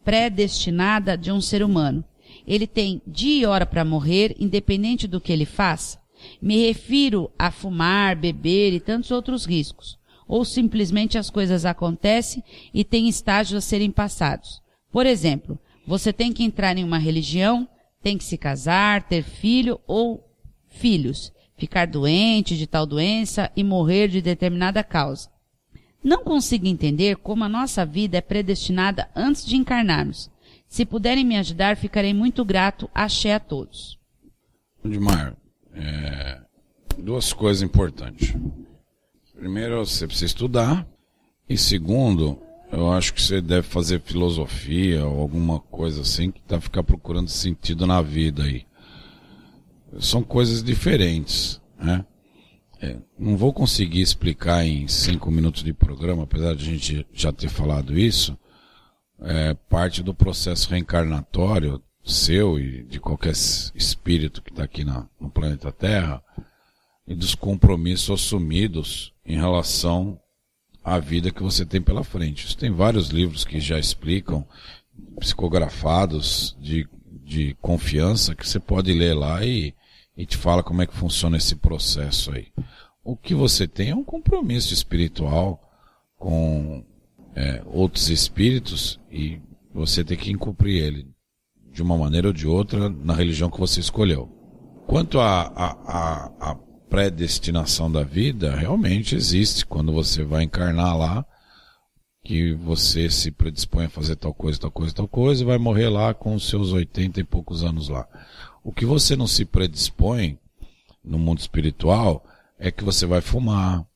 predestinada de um ser humano? Ele tem dia e hora para morrer, independente do que ele faça? Me refiro a fumar, beber e tantos outros riscos. Ou simplesmente as coisas acontecem e tem estágios a serem passados. Por exemplo, você tem que entrar em uma religião, tem que se casar, ter filho ou filhos, ficar doente de tal doença e morrer de determinada causa. Não consigo entender como a nossa vida é predestinada antes de encarnarmos. Se puderem me ajudar, ficarei muito grato. Axé a todos. Edmar, é, duas coisas importantes. Primeiro, você precisa estudar. E segundo, eu acho que você deve fazer filosofia ou alguma coisa assim que tá ficar procurando sentido na vida aí. São coisas diferentes, né? É, não vou conseguir explicar em cinco minutos de programa, apesar de a gente já ter falado isso, é, parte do processo reencarnatório seu e de qualquer espírito que está aqui na, no planeta Terra e dos compromissos assumidos em relação à vida que você tem pela frente. Isso tem vários livros que já explicam, psicografados de, de confiança, que você pode ler lá e, e te fala como é que funciona esse processo aí. O que você tem é um compromisso espiritual com é, outros espíritos e você tem que cumprir ele de uma maneira ou de outra na religião que você escolheu. Quanto à predestinação da vida, realmente existe quando você vai encarnar lá, que você se predispõe a fazer tal coisa, tal coisa, tal coisa, e vai morrer lá com os seus 80 e poucos anos lá. O que você não se predispõe no mundo espiritual é que você vai fumar,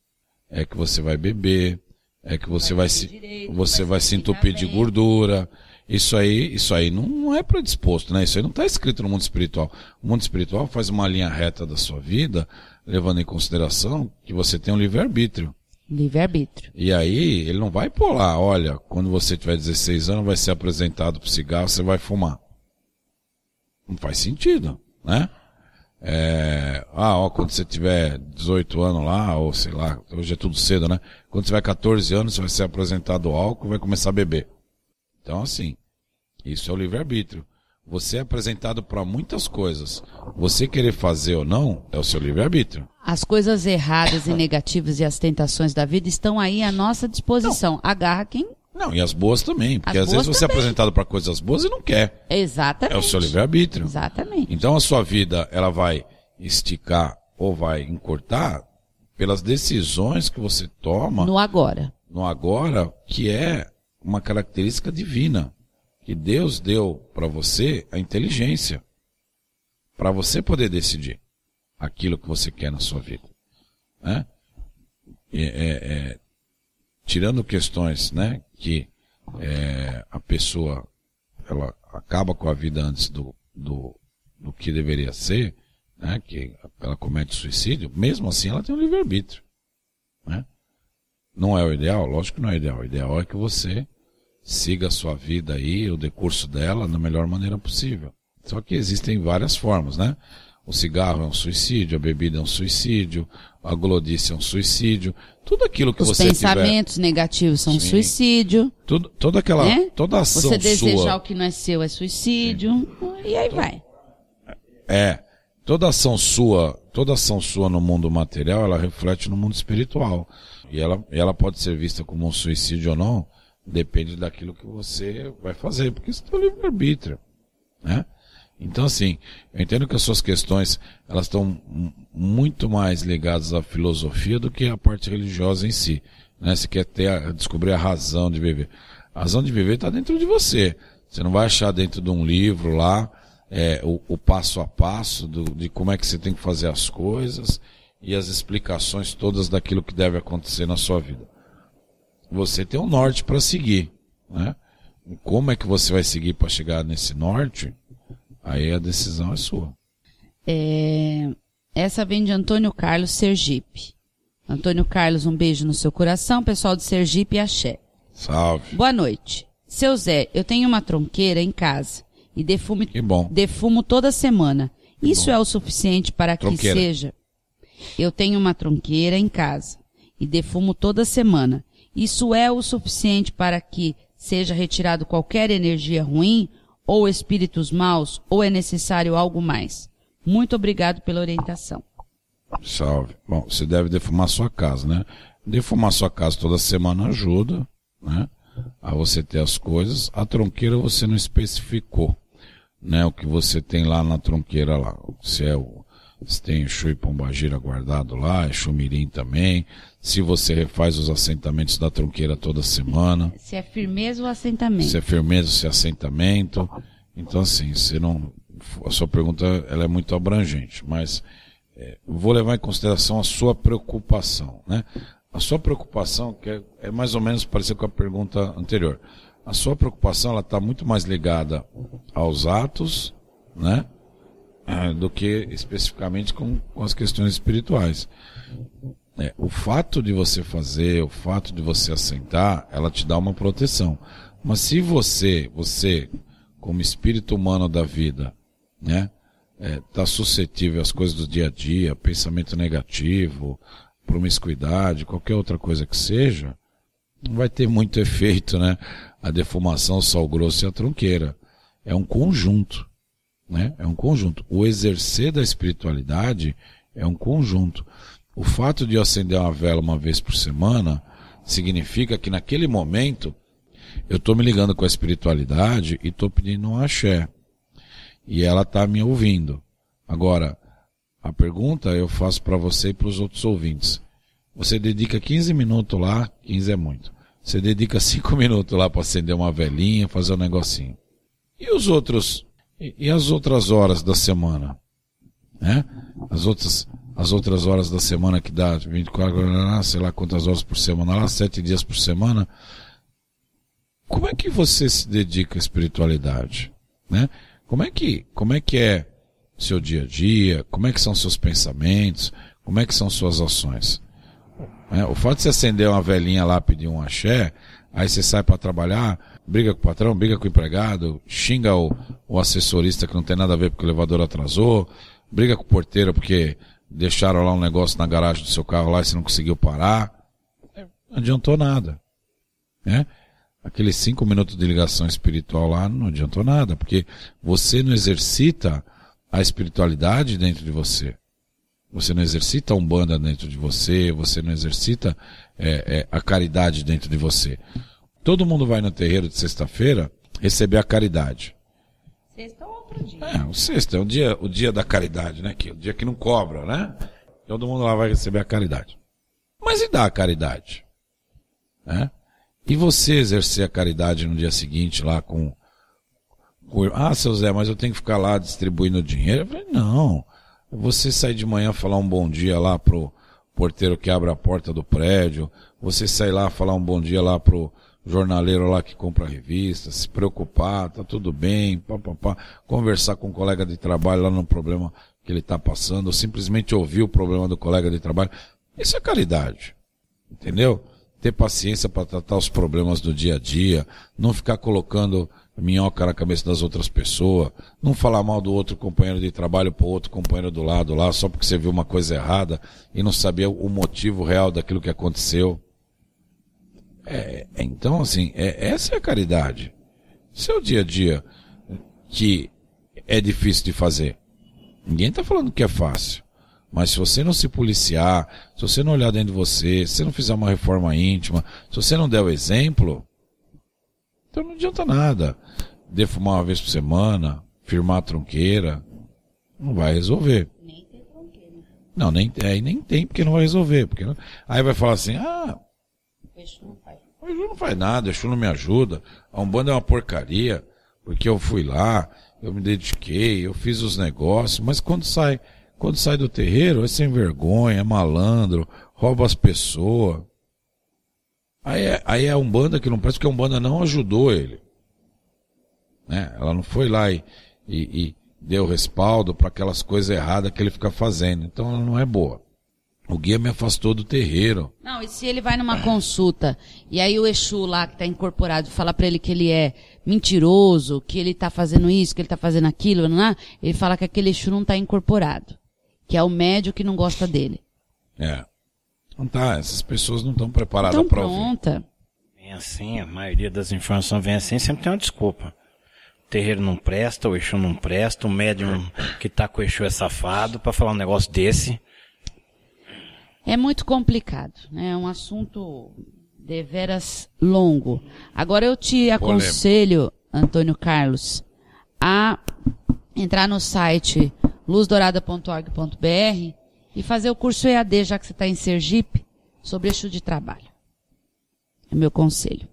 é que você vai beber, é que você vai, vai se direito, você vai, vai se entupir de gordura. Isso aí, isso aí não é predisposto, né? Isso aí não está escrito no mundo espiritual. O mundo espiritual faz uma linha reta da sua vida, levando em consideração que você tem um livre-arbítrio. Livre-arbítrio. E aí, ele não vai pôr lá, olha, quando você tiver 16 anos, vai ser apresentado para cigarro, você vai fumar. Não faz sentido, né? É, ah, ó, quando você tiver 18 anos lá, ou sei lá, hoje é tudo cedo, né? Quando tiver 14 anos, você vai ser apresentado ao álcool e vai começar a beber. Então, assim, isso é o livre-arbítrio. Você é apresentado para muitas coisas. Você querer fazer ou não é o seu livre-arbítrio. As coisas erradas e negativas e as tentações da vida estão aí à nossa disposição. Não. Agarra quem não, e as boas também. Porque as às vezes você é apresentado para coisas boas e não quer. Exatamente. É o seu livre-arbítrio. Exatamente. Então a sua vida, ela vai esticar ou vai encurtar pelas decisões que você toma. No agora. No agora, que é uma característica divina. Que Deus deu para você a inteligência. Para você poder decidir aquilo que você quer na sua vida. Né? É, é, é, tirando questões, né, que é, a pessoa ela acaba com a vida antes do, do, do que deveria ser, né, que ela comete suicídio, mesmo assim ela tem um livre-arbítrio. Né? Não é o ideal? Lógico que não é o ideal. O ideal é que você siga a sua vida aí, o decurso dela, da melhor maneira possível. Só que existem várias formas, né? O cigarro é um suicídio, a bebida é um suicídio, a glodice é um suicídio, tudo aquilo que Os você pensamentos tiver... negativos são Sim. suicídio. Tudo, toda aquela, né? toda ação Você desejar sua... o que não é seu é suicídio, Sim. e aí vai. É, toda ação sua toda ação sua no mundo material, ela reflete no mundo espiritual. E ela, ela pode ser vista como um suicídio ou não, depende daquilo que você vai fazer, porque isso é o livre-arbítrio, né? Então, assim, eu entendo que as suas questões, elas estão muito mais ligadas à filosofia do que à parte religiosa em si. Né? Você quer ter a, descobrir a razão de viver. A razão de viver está dentro de você. Você não vai achar dentro de um livro lá é, o, o, passo a passo do, de como é que você tem que fazer as coisas e as explicações todas daquilo que deve acontecer na sua vida. Você tem um norte para seguir, né? como é que você vai seguir para chegar nesse norte? Aí a decisão é sua. É, essa vem de Antônio Carlos Sergipe. Antônio Carlos, um beijo no seu coração. Pessoal de Sergipe, axé. Salve. Boa noite. Seu Zé, eu tenho uma tronqueira em casa e bom. defumo toda semana. Que Isso bom. é o suficiente para tronqueira. que seja? Eu tenho uma tronqueira em casa e defumo toda semana. Isso é o suficiente para que seja retirado qualquer energia ruim ou espíritos maus, ou é necessário algo mais? Muito obrigado pela orientação. Salve. Bom, você deve defumar sua casa, né? Defumar sua casa toda semana ajuda, né? A você ter as coisas. A tronqueira você não especificou, né? O que você tem lá na tronqueira lá. Se é o, tem Exu e Pombagira guardado lá, Exu Mirim também. Se você refaz os assentamentos da tronqueira toda semana. Se é firmeza ou assentamento. Se é firmeza se é assentamento. Então assim, você não, a sua pergunta ela é muito abrangente, mas é, vou levar em consideração a sua preocupação, né? A sua preocupação, que é, é mais ou menos parecida com a pergunta anterior. A sua preocupação ela está muito mais ligada aos atos, né? É, do que especificamente com, com as questões espirituais. É, o fato de você fazer, o fato de você assentar, ela te dá uma proteção. Mas se você, você, como espírito humano da vida, né, está é, suscetível às coisas do dia a dia, pensamento negativo, promiscuidade, qualquer outra coisa que seja, não vai ter muito efeito, né? A defumação, o sal grosso e a tronqueira. É um conjunto né? É um conjunto. O exercer da espiritualidade é um conjunto. O fato de eu acender uma vela uma vez por semana significa que naquele momento eu estou me ligando com a espiritualidade e estou pedindo um axé. E ela está me ouvindo. Agora, a pergunta eu faço para você e para os outros ouvintes. Você dedica 15 minutos lá, 15 é muito. Você dedica 5 minutos lá para acender uma velinha, fazer um negocinho. E os outros e, as outras horas da semana? Né? As outras, as outras horas da semana que dá 24, sei lá quantas horas por semana, lá, sete dias por semana. Como é que você se dedica à espiritualidade? Né? Como é que, como é que é seu dia a dia? Como é que são seus pensamentos? Como é que são suas ações? É, o fato de você acender uma velhinha lá, pedir um axé, aí você sai para trabalhar, briga com o patrão, briga com o empregado, xinga o, o assessorista que não tem nada a ver porque o elevador atrasou, briga com o porteiro porque deixaram lá um negócio na garagem do seu carro lá e você não conseguiu parar. Não adiantou nada. Né? Aqueles cinco minutos de ligação espiritual lá não adiantou nada, porque você não exercita a espiritualidade dentro de você. Você não exercita a umbanda dentro de você, você não exercita é, é, a caridade dentro de você. Todo mundo vai no terreiro de sexta-feira receber a caridade. Sexta ou outro dia? É, o sexta é o dia, o dia da caridade, né? Que, o dia que não cobra, né? Todo mundo lá vai receber a caridade. Mas e dar a caridade? Né? E você exercer a caridade no dia seguinte lá com, com ah, seu Zé, mas eu tenho que ficar lá distribuindo dinheiro? Eu falei, não. Você sair de manhã falar um bom dia lá pro porteiro que abre a porta do prédio, você sair lá falar um bom dia lá pro jornaleiro lá que compra revista, se preocupar, tá tudo bem, pá, pá, pá, conversar com um colega de trabalho lá no problema que ele está passando, ou simplesmente ouvir o problema do colega de trabalho. Isso é caridade. Entendeu? Ter paciência para tratar os problemas do dia a dia, não ficar colocando minhoca na cabeça das outras pessoas, não falar mal do outro companheiro de trabalho pro outro companheiro do lado lá, só porque você viu uma coisa errada e não sabia o motivo real daquilo que aconteceu. É, então, assim, é, essa é a caridade. Seu dia a dia que é difícil de fazer. Ninguém está falando que é fácil. Mas se você não se policiar, se você não olhar dentro de você, se você não fizer uma reforma íntima, se você não der o exemplo, então não adianta nada. Defumar uma vez por semana, firmar a tronqueira, não vai resolver. Nem tem tronqueira. Não, nem, é, nem tem, porque não vai resolver. Porque não... Aí vai falar assim, ah, o Exu não faz. O Exu não faz nada, o Exu não me ajuda. A Umbanda é uma porcaria, porque eu fui lá, eu me dediquei, eu fiz os negócios, mas quando sai quando sai do terreiro, é sem vergonha, é malandro, rouba as pessoas. Aí é, aí é a Umbanda que não parece que a Umbanda não ajudou ele. Né? Ela não foi lá e, e, e deu respaldo para aquelas coisas erradas que ele fica fazendo. Então ela não é boa. O guia me afastou do terreiro. Não, e se ele vai numa consulta e aí o Exu lá que está incorporado fala para ele que ele é mentiroso, que ele está fazendo isso, que ele está fazendo aquilo, não é? ele fala que aquele Exu não está incorporado que é o médio que não gosta dele. É. Não tá, essas pessoas não estão preparadas para ouvir. pronta. Vem assim, a maioria das informações vem assim, sempre tem uma desculpa. O terreiro não presta, o Exu não presta, o médium que tá com o Exu é safado para falar um negócio desse. É muito complicado, né? É um assunto deveras longo. Agora eu te aconselho, Antônio Carlos, a entrar no site luzdourada.org.br e fazer o curso EAD, já que você está em Sergipe, sobre eixo de trabalho. É meu conselho.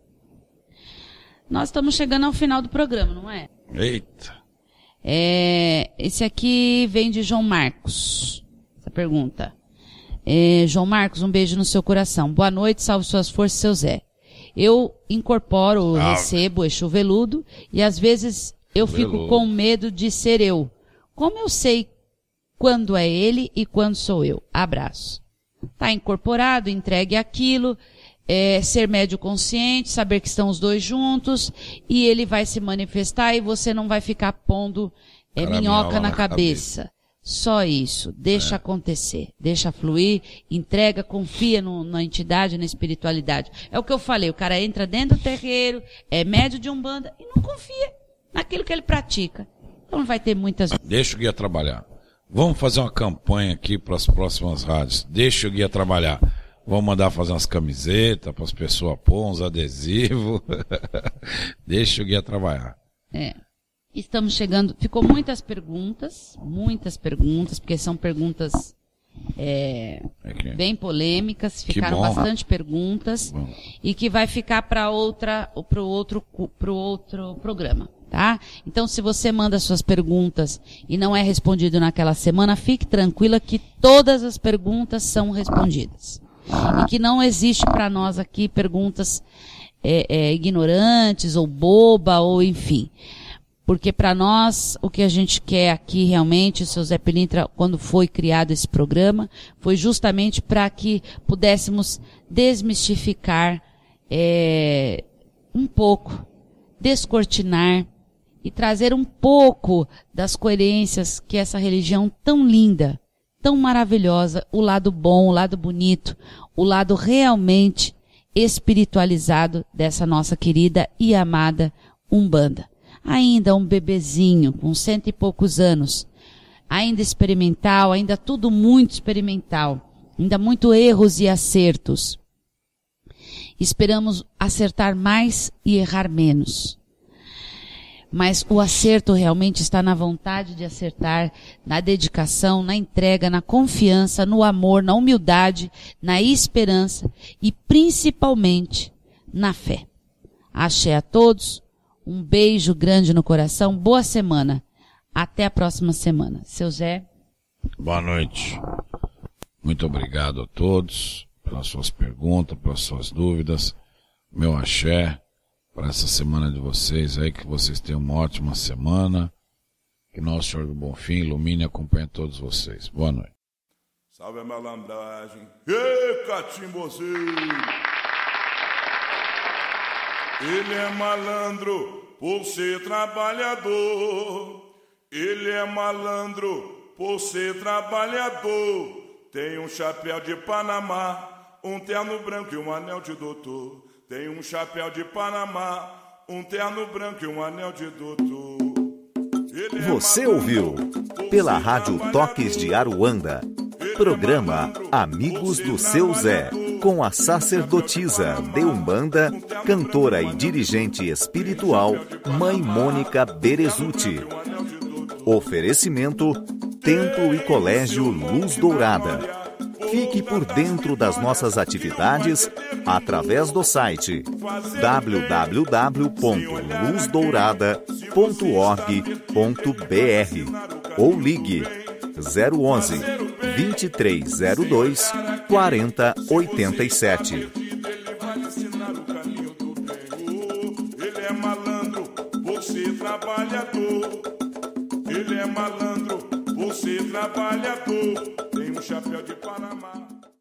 Nós estamos chegando ao final do programa, não é? Eita. É, esse aqui vem de João Marcos. Essa pergunta. É, João Marcos, um beijo no seu coração. Boa noite, salve suas forças, seu Zé. Eu incorporo, salve. recebo eixo veludo e às vezes eu veludo. fico com medo de ser eu. Como eu sei quando é ele e quando sou eu? Abraço. Está incorporado, entregue aquilo, é, ser médio consciente, saber que estão os dois juntos e ele vai se manifestar e você não vai ficar pondo é, minhoca na, na cabeça. cabeça. Só isso. Deixa é. acontecer. Deixa fluir. Entrega, confia no, na entidade, na espiritualidade. É o que eu falei. O cara entra dentro do terreiro, é médio de umbanda e não confia naquilo que ele pratica. Então vai ter muitas. Deixa o guia trabalhar. Vamos fazer uma campanha aqui para as próximas rádios. Deixa o guia trabalhar. Vamos mandar fazer umas camisetas para as pessoas pôr uns adesivos. Deixa o guia trabalhar. É. Estamos chegando. Ficou muitas perguntas, muitas perguntas, porque são perguntas é, é bem polêmicas. Ficaram bastante perguntas e que vai ficar para outra, para o outro, pro outro programa tá? Então, se você manda suas perguntas e não é respondido naquela semana, fique tranquila que todas as perguntas são respondidas. E que não existe para nós aqui perguntas é, é, ignorantes ou boba ou enfim. Porque para nós, o que a gente quer aqui realmente, o seu Zé Pelintra, quando foi criado esse programa, foi justamente para que pudéssemos desmistificar é, um pouco, descortinar e trazer um pouco das coerências que essa religião tão linda, tão maravilhosa, o lado bom, o lado bonito, o lado realmente espiritualizado dessa nossa querida e amada Umbanda. Ainda um bebezinho com cento e poucos anos, ainda experimental, ainda tudo muito experimental, ainda muito erros e acertos. Esperamos acertar mais e errar menos mas o acerto realmente está na vontade de acertar, na dedicação, na entrega, na confiança, no amor, na humildade, na esperança e principalmente na fé. Axé a todos, um beijo grande no coração, boa semana. Até a próxima semana. Seu Zé. Boa noite. Muito obrigado a todos pelas suas perguntas, pelas suas dúvidas. Meu axé para essa semana de vocês aí, que vocês tenham uma ótima semana. Que nosso Senhor do Bom Fim ilumine e acompanhe todos vocês. Boa noite. Salve a malandragem. Ê, catimbozinho! Ele é malandro por ser trabalhador. Ele é malandro por ser trabalhador. Tem um chapéu de Panamá, um terno branco e um anel de doutor. Tem um chapéu de Panamá, um terno branco e um anel de doutor. Ele é Você é ouviu pela Rádio Toques de Aruanda Programa Amigos do Seu Zé, com a sacerdotisa de Umbanda, cantora e dirigente espiritual, Mãe Mônica Berezuti. Oferecimento Templo e Colégio Luz Dourada. Fique por dentro das nossas atividades através do site www.luzdourada.org.br ou ligue 011 2302 4087. Ele é malandro, você trabalhador. Ele é malandro, você trabalhador. Tem um chapéu de Panamá.